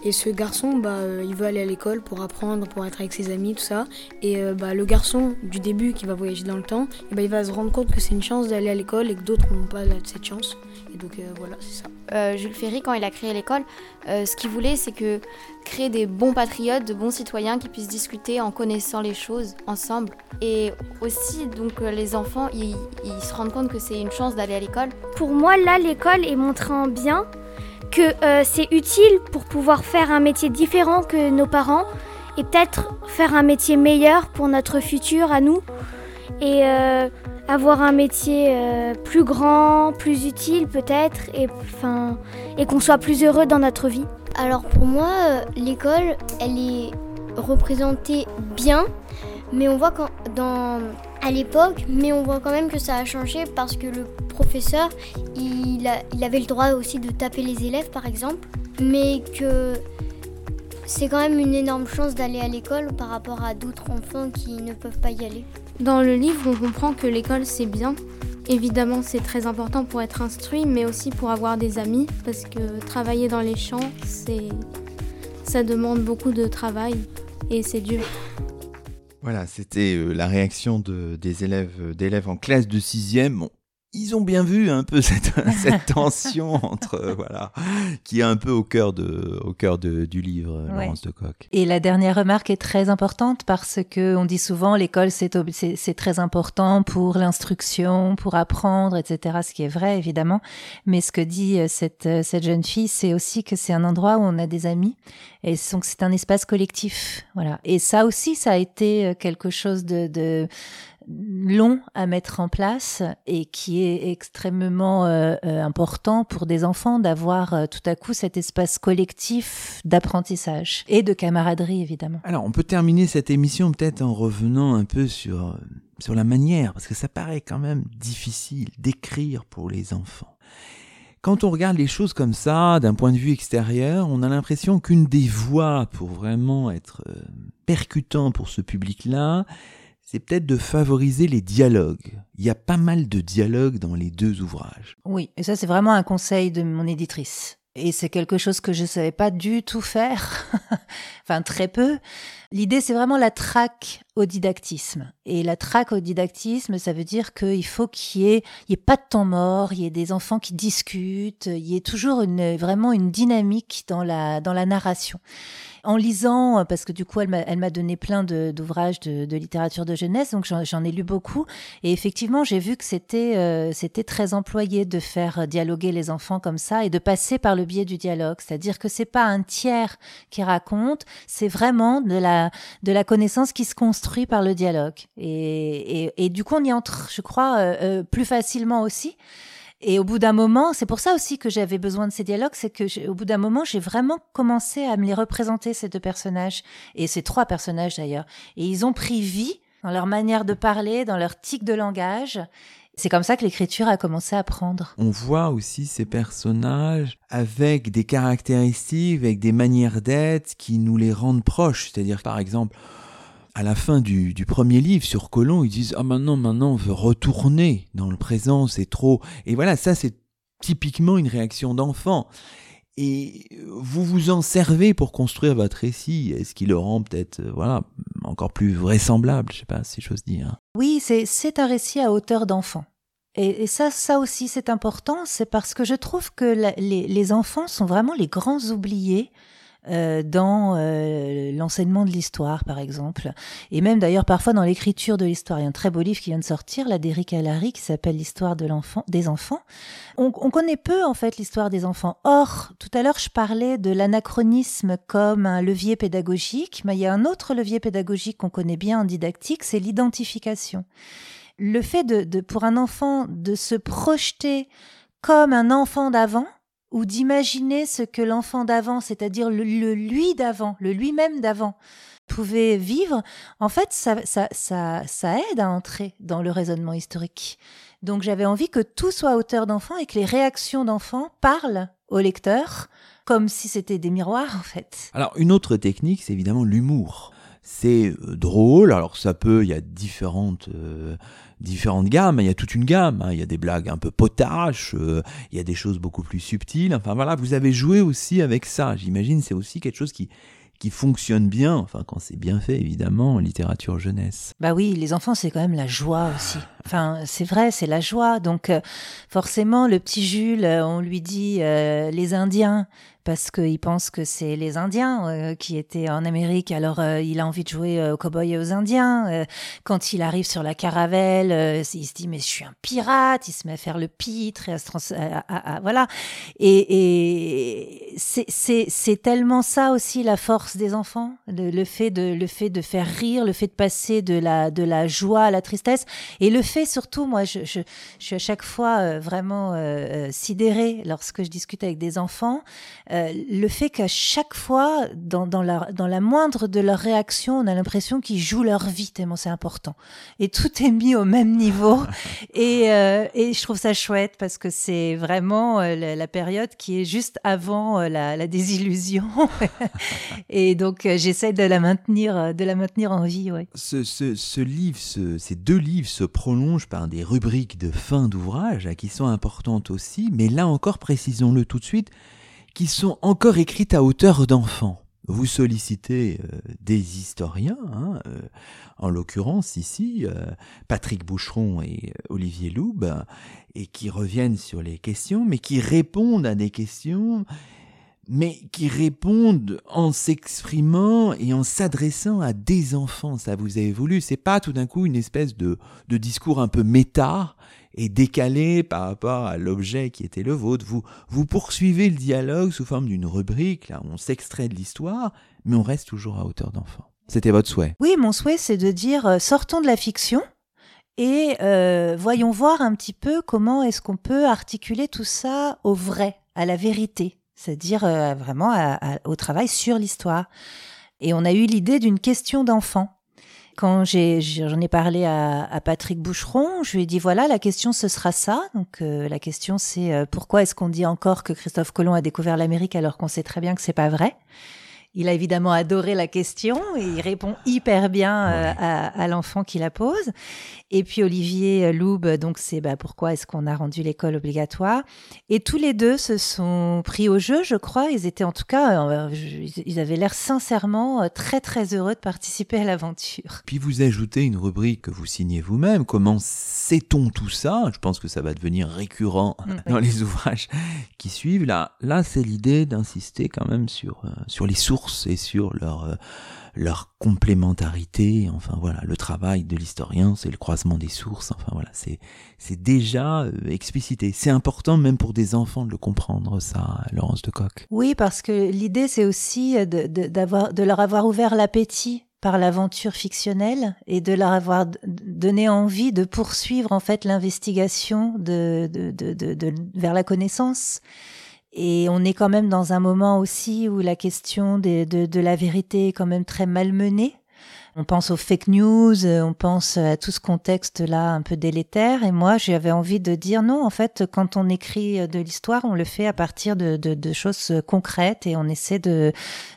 Et ce garçon, bah, euh, il veut aller à l'école pour apprendre, pour être avec ses amis, tout ça. Et euh, bah, le garçon du début qui va voyager dans le temps, et bah, il va se rendre compte que c'est une chance d'aller à l'école et que d'autres n'ont pas cette chance. Et donc euh, voilà, c'est ça. Euh, Jules Ferry, quand il a créé l'école, euh, ce qu'il voulait, c'est que créer des bons patriotes, de bons citoyens qui puissent discuter en connaissant les choses ensemble. Et aussi, donc, les enfants, ils, ils se rendent compte que c'est une chance d'aller à l'école. Pour moi, là, l'école est montrée en bien que euh, c'est utile pour pouvoir faire un métier différent que nos parents et peut-être faire un métier meilleur pour notre futur à nous. Et euh, avoir un métier euh, plus grand, plus utile peut-être, et, et qu'on soit plus heureux dans notre vie. Alors pour moi, l'école, elle est représentée bien, mais on voit quand, dans, à l'époque, mais on voit quand même que ça a changé parce que le professeur, il, avait le droit aussi de taper les élèves par exemple, mais que c'est quand même une énorme chance d'aller à l'école par rapport à d'autres enfants qui ne peuvent pas y aller. Dans le livre, on comprend que l'école c'est bien. Évidemment, c'est très important pour être instruit, mais aussi pour avoir des amis, parce que travailler dans les champs, ça demande beaucoup de travail et c'est dur. Voilà, c'était euh, la réaction de, des élèves d'élèves en classe de sixième. Ils ont bien vu un peu <laughs> cette, cette <laughs> tension entre euh, voilà qui est un peu au cœur de au cœur de, du livre euh, Laurence de Coq. Et la dernière remarque est très importante parce que on dit souvent l'école c'est c'est très important pour l'instruction, pour apprendre, etc. Ce qui est vrai évidemment, mais ce que dit euh, cette cette jeune fille, c'est aussi que c'est un endroit où on a des amis et donc c'est un espace collectif, voilà. Et ça aussi, ça a été quelque chose de, de long à mettre en place et qui est extrêmement euh, euh, important pour des enfants d'avoir euh, tout à coup cet espace collectif d'apprentissage et de camaraderie évidemment. Alors on peut terminer cette émission peut-être en revenant un peu sur sur la manière parce que ça paraît quand même difficile d'écrire pour les enfants. Quand on regarde les choses comme ça, d'un point de vue extérieur, on a l'impression qu'une des voies pour vraiment être percutant pour ce public-là, c'est peut-être de favoriser les dialogues. Il y a pas mal de dialogues dans les deux ouvrages. Oui, et ça c'est vraiment un conseil de mon éditrice. Et c'est quelque chose que je ne savais pas du tout faire, <laughs> enfin très peu. L'idée, c'est vraiment la traque au didactisme. Et la traque au didactisme, ça veut dire qu'il faut qu'il y ait, pas de temps mort, il y ait des enfants qui discutent, il y ait toujours vraiment une dynamique dans la narration en lisant, parce que du coup, elle m'a donné plein d'ouvrages de, de, littérature de jeunesse, donc j'en ai lu beaucoup. Et effectivement, j'ai vu que c'était euh, très employé de faire dialoguer les enfants comme ça et de passer par le biais du dialogue. C'est-à-dire que c'est pas un tiers qui raconte, c'est vraiment de la, de la connaissance qui se construit par le dialogue. Et, et, et du coup, on y entre, je crois, euh, euh plus facilement aussi. Et au bout d'un moment, c'est pour ça aussi que j'avais besoin de ces dialogues, c'est que au bout d'un moment, j'ai vraiment commencé à me les représenter ces deux personnages et ces trois personnages d'ailleurs. Et ils ont pris vie dans leur manière de parler, dans leur tic de langage. C'est comme ça que l'écriture a commencé à prendre. On voit aussi ces personnages avec des caractéristiques, avec des manières d'être qui nous les rendent proches. C'est-à-dire, par exemple, à la fin du, premier livre sur Colomb, ils disent ah maintenant maintenant on veut retourner dans le présent, c'est trop. Et voilà, ça c'est typiquement une réaction d'enfant. Et vous vous en servez pour construire votre récit. Est-ce qui le rend peut-être euh, voilà encore plus vraisemblable? Je sais pas si j'ose dire. Oui, c'est c'est un récit à hauteur d'enfant. Et, ça, ça aussi, c'est important, c'est parce que je trouve que les, les, enfants sont vraiment les grands oubliés euh, dans euh, l'enseignement de l'histoire, par exemple, et même d'ailleurs parfois dans l'écriture de l'histoire. Il y a un très beau livre qui vient de sortir, là, d'Éric Allary, qui s'appelle L'histoire de l'enfant, des enfants. On, on, connaît peu en fait l'histoire des enfants. Or, tout à l'heure, je parlais de l'anachronisme comme un levier pédagogique, mais il y a un autre levier pédagogique qu'on connaît bien en didactique, c'est l'identification. Le fait de, de, pour un enfant de se projeter comme un enfant d'avant, ou d'imaginer ce que l'enfant d'avant, c'est-à-dire le, lui d'avant, le lui-même d'avant, pouvait vivre, en fait, ça, ça, ça, ça, aide à entrer dans le raisonnement historique. Donc j'avais envie que tout soit à hauteur d'enfant et que les réactions d'enfants parlent au lecteur comme si c'était des miroirs, en fait. Alors une autre technique, c'est évidemment l'humour c'est euh, drôle. Alors ça peut, il y a différentes euh, différentes gammes. Il y a toute une gamme. Hein. Il y a des blagues un peu potaches. Euh, il y a des choses beaucoup plus subtiles. Enfin voilà, vous avez joué aussi avec ça. J'imagine c'est aussi quelque chose qui qui fonctionne bien, enfin quand c'est bien fait évidemment en littérature jeunesse. Bah oui, les enfants c'est quand même la joie aussi. Enfin c'est vrai, c'est la joie. Donc forcément le petit Jules, on lui dit les Indiens, parce qu'il pense que c'est les Indiens euh, qui étaient en Amérique. Alors euh, il a envie de jouer euh, aux cowboys et aux Indiens. quand il arrive sur la caravelle, il se dit mais je suis un pirate. Il se met à faire le pitre et à se trans voilà. Et, et c'est tellement ça aussi la force des enfants, le, le, fait de le fait de faire rire, le fait de passer de la de la joie à la tristesse et le fait surtout, moi je, je, je suis à chaque fois vraiment sidérée lorsque je discute avec des enfants euh, le fait qu'à chaque fois, dans, dans, la, dans la moindre de leurs réactions, on a l'impression qu'ils jouent leur vie, tellement c'est important. Et tout est mis au même niveau. <laughs> et, euh, et je trouve ça chouette parce que c'est vraiment euh, la, période qui est juste avant la, la, désillusion. <laughs> et donc, j'essaie de la maintenir, de la maintenir en vie. Ouais. Ce, ce, ce livre, ce, ces deux livres se prolongent par des rubriques de fin d'ouvrage qui sont importantes aussi. Mais là encore, précisons-le tout de suite, qui sont encore écrites à hauteur d'enfant. Vous sollicitez euh, des historiens, hein, euh, en l'occurrence ici euh, Patrick Boucheron et Olivier Loub, et qui reviennent sur les questions, mais qui répondent à des questions, mais qui répondent en s'exprimant et en s'adressant à des enfants. Ça vous avez voulu, c'est pas tout d'un coup une espèce de, de discours un peu méta et décalé par rapport à l'objet qui était le vôtre. Vous, vous poursuivez le dialogue sous forme d'une rubrique, là, on s'extrait de l'histoire, mais on reste toujours à hauteur d'enfant. C'était votre souhait Oui, mon souhait, c'est de dire euh, sortons de la fiction et euh, voyons voir un petit peu comment est-ce qu'on peut articuler tout ça au vrai, à la vérité, c'est-à-dire euh, vraiment au travail sur l'histoire. Et on a eu l'idée d'une question d'enfant. Quand j'en ai, parlé à, Patrick Boucheron, je lui ai dit voilà, la question ce sera ça. Donc euh, la question c'est euh, pourquoi est-ce qu'on dit encore que Christophe Colomb a découvert l'Amérique alors qu'on sait très bien que c'est pas vrai? Il a évidemment adoré la question et il répond hyper bien euh, à, l'enfant qui la pose. Et puis Olivier Loub, donc c'est bah, pourquoi est-ce qu'on a rendu l'école obligatoire? Et tous les deux se sont pris au jeu, je crois. Ils étaient en tout cas, euh, ils avaient l'air sincèrement euh, très très heureux de participer à l'aventure. Puis vous ajoutez une rubrique que vous signez vous-même. Comment sait-on tout ça? Je pense que ça va devenir récurrent mm, dans les <laughs> ouvrages qui suivent. Là, là c'est l'idée d'insister quand même sur, sur les sources et sur leur euh, leur complémentarité. Enfin voilà, le travail de l'historien, c'est le croisement des sources. Enfin voilà, c'est c'est déjà euh, explicité. C'est important même pour des enfants de le comprendre ça, Laurence de Coq. Oui, parce que l'idée c'est aussi de, d'avoir de leur avoir ouvert l'appétit par l'aventure fictionnelle et de leur avoir donné envie de poursuivre en fait l'investigation de, de, de, de, vers la connaissance. Et on est quand même dans un moment aussi où la question de, de, la vérité est quand même très malmenée. On pense aux fake news, on pense à tout ce contexte-là un peu délétère. Et moi, j'avais envie de dire non, en fait, quand on écrit de l'histoire, on le fait à partir de, de, de, choses concrètes et on essaie de,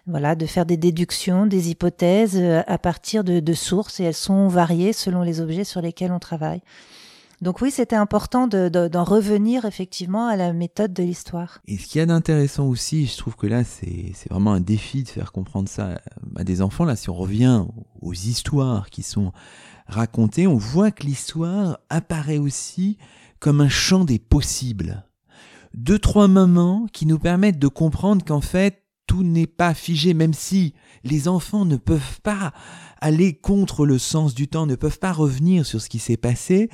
voilà, de faire des déductions, des hypothèses à partir de, de sources et elles sont variées selon les objets sur lesquels on travaille. Donc oui, c'était important d'en de, revenir effectivement à la méthode de l'histoire. Et ce qu'il y a d'intéressant aussi, je trouve que là, c'est vraiment un défi de faire comprendre ça à des enfants. Là, si on revient aux histoires qui sont racontées, on voit que l'histoire apparaît aussi comme un champ des possibles. Deux, trois moments qui nous permettent de comprendre qu'en fait, tout n'est pas figé, même si les enfants ne peuvent pas aller contre le sens du temps, ne peuvent pas revenir sur ce qui s'est passé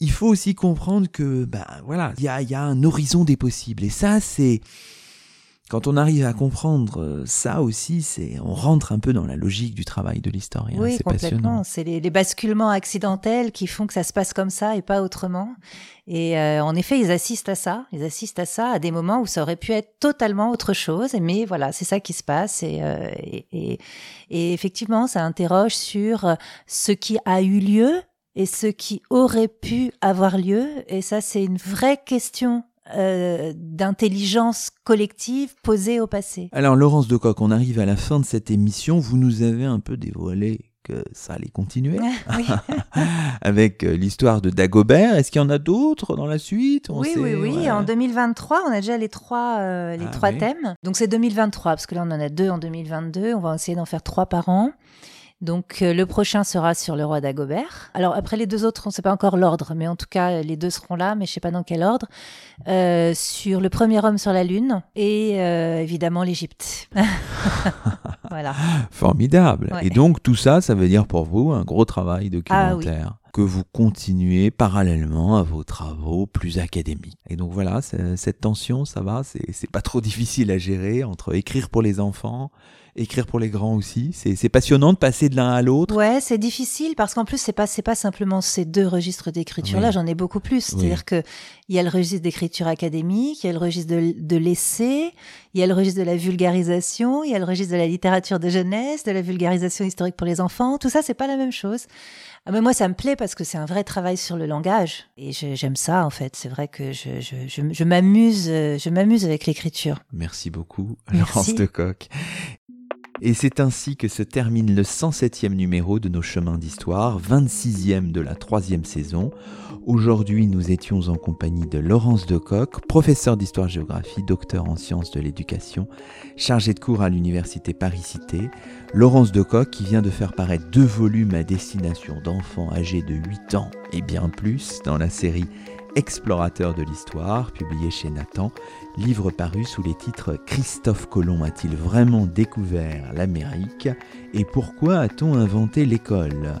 il faut aussi comprendre que, ben voilà, il y a, y a un horizon des possibles. Et ça, c'est quand on arrive à comprendre euh, ça aussi, c'est on rentre un peu dans la logique du travail de l'historien. Oui, c'est complètement. C'est les, les, basculements accidentels qui font que ça se passe comme ça et pas autrement. Et euh, en effet, ils assistent à ça. Ils assistent à ça à des moments où ça aurait pu être totalement autre chose. Mais voilà, c'est ça qui se passe. Et, euh, et, et, et effectivement, ça interroge sur ce qui a eu lieu et ce qui aurait pu avoir lieu. Et ça, c'est une vraie question euh, d'intelligence collective posée au passé. Alors, Laurence de Coq, on arrive à la fin de cette émission. Vous nous avez un peu dévoilé que ça allait continuer <laughs> <laughs> avec euh, l'histoire de Dagobert. Est-ce qu'il y en a d'autres dans la suite? Oui, oui, oui. En 2023, on a déjà les trois, euh, les ah trois thèmes. Donc c'est 2023 parce que là on en a deux en 2022. On va essayer d'en faire trois par an. Donc euh, le prochain sera sur le roi d'Agobert. Alors après les deux autres, on ne sait pas encore l'ordre, mais en tout cas les deux seront là, mais je ne sais pas dans quel ordre. Euh, sur le premier homme sur la lune et euh, évidemment l'Égypte. <laughs> voilà. Formidable. Ouais. Et donc tout ça, ça veut dire pour vous un gros travail Ah oui. Que vous continuez parallèlement à vos travaux plus académiques. Et donc voilà, cette tension, ça va, c'est pas trop <laughs> difficile à gérer entre écrire pour les enfants, écrire pour les grands aussi. C'est passionnant de passer de l'un à l'autre. Ouais, c'est difficile parce qu'en plus c'est pas pas simplement ces deux registres d'écriture là, Oui. j'en ai beaucoup plus. Oui. C'est-à-dire que il y a le registre d'écriture académique, il y a le registre de, de l'essai, il y a le registre de la vulgarisation, il y a le registre de la littérature de jeunesse, de la vulgarisation historique pour les enfants. Tout ça c'est pas la même chose. Ah, mais moi ça me plaît parce que c'est un vrai travail sur le langage et j'aime ça en fait. C'est vrai que je je, je, je m'amuse euh, je m'amuse avec l'écriture. Merci beaucoup, Merci. Laurence Decoq. Et c'est ainsi que se termine le 107e numéro de nos chemins d'histoire, 26e de la troisième saison. Aujourd'hui, nous étions en compagnie de Laurence Decoq, professeure d'histoire-géographie, docteur en sciences de l'éducation, chargée de cours à l'université Paris-Cité. Laurence Decoq qui vient de faire paraître deux volumes à destination d'enfants âgés de 8 ans et bien plus dans la série Explorateurs de l'histoire, publiée chez Nathan livre paru sous les titres Christophe Colomb a-t-il vraiment découvert l'Amérique et pourquoi a-t-on inventé l'école?